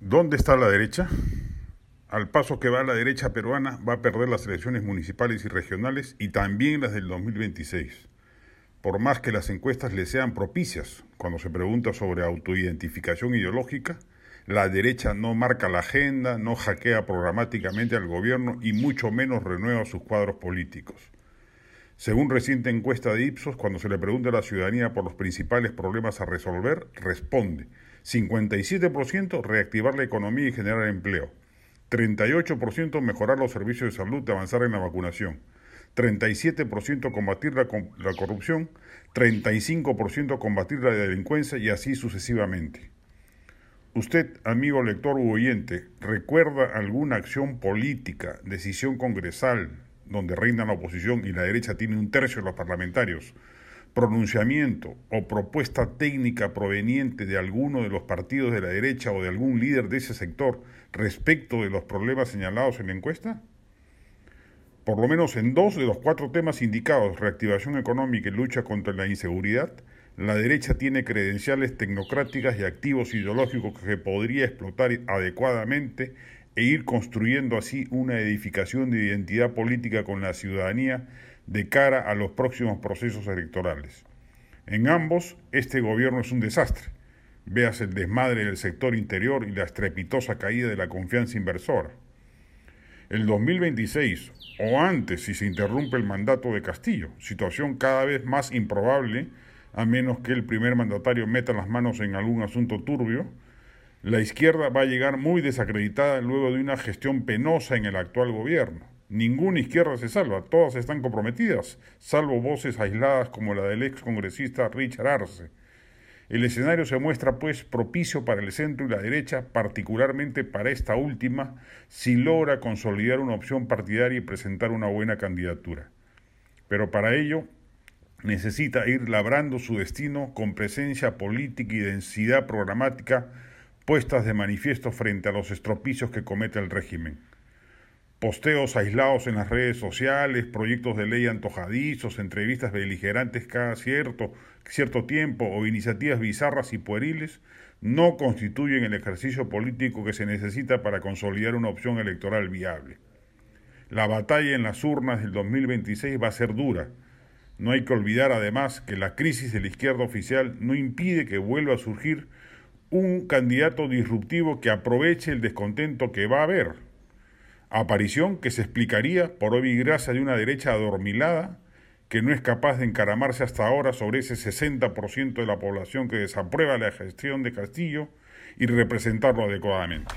¿Dónde está la derecha? Al paso que va la derecha peruana va a perder las elecciones municipales y regionales y también las del 2026. Por más que las encuestas le sean propicias cuando se pregunta sobre autoidentificación ideológica, la derecha no marca la agenda, no hackea programáticamente al gobierno y mucho menos renueva sus cuadros políticos. Según reciente encuesta de Ipsos, cuando se le pregunta a la ciudadanía por los principales problemas a resolver, responde 57% reactivar la economía y generar empleo, 38% mejorar los servicios de salud y avanzar en la vacunación, 37% combatir la, la corrupción, 35% combatir la delincuencia y así sucesivamente. Usted, amigo lector u oyente, ¿recuerda alguna acción política, decisión congresal, donde reina la oposición y la derecha tiene un tercio de los parlamentarios, pronunciamiento o propuesta técnica proveniente de alguno de los partidos de la derecha o de algún líder de ese sector respecto de los problemas señalados en la encuesta? Por lo menos en dos de los cuatro temas indicados, reactivación económica y lucha contra la inseguridad, la derecha tiene credenciales tecnocráticas y activos ideológicos que podría explotar adecuadamente e ir construyendo así una edificación de identidad política con la ciudadanía de cara a los próximos procesos electorales. En ambos, este gobierno es un desastre. Veas el desmadre del sector interior y la estrepitosa caída de la confianza inversora. El 2026, o antes si se interrumpe el mandato de Castillo, situación cada vez más improbable, a menos que el primer mandatario meta las manos en algún asunto turbio, la izquierda va a llegar muy desacreditada luego de una gestión penosa en el actual gobierno. Ninguna izquierda se salva, todas están comprometidas, salvo voces aisladas como la del ex congresista Richard Arce. El escenario se muestra pues propicio para el centro y la derecha, particularmente para esta última, si logra consolidar una opción partidaria y presentar una buena candidatura. Pero para ello necesita ir labrando su destino con presencia política y densidad programática puestas de manifiesto frente a los estropicios que comete el régimen posteos aislados en las redes sociales, proyectos de ley antojadizos, entrevistas beligerantes cada cierto, cierto tiempo o iniciativas bizarras y pueriles no constituyen el ejercicio político que se necesita para consolidar una opción electoral viable. La batalla en las urnas del 2026 va a ser dura. No hay que olvidar además que la crisis de la izquierda oficial no impide que vuelva a surgir un candidato disruptivo que aproveche el descontento que va a haber aparición que se explicaría por obvia gracia de una derecha adormilada que no es capaz de encaramarse hasta ahora sobre ese 60% de la población que desaprueba la gestión de Castillo y representarlo adecuadamente.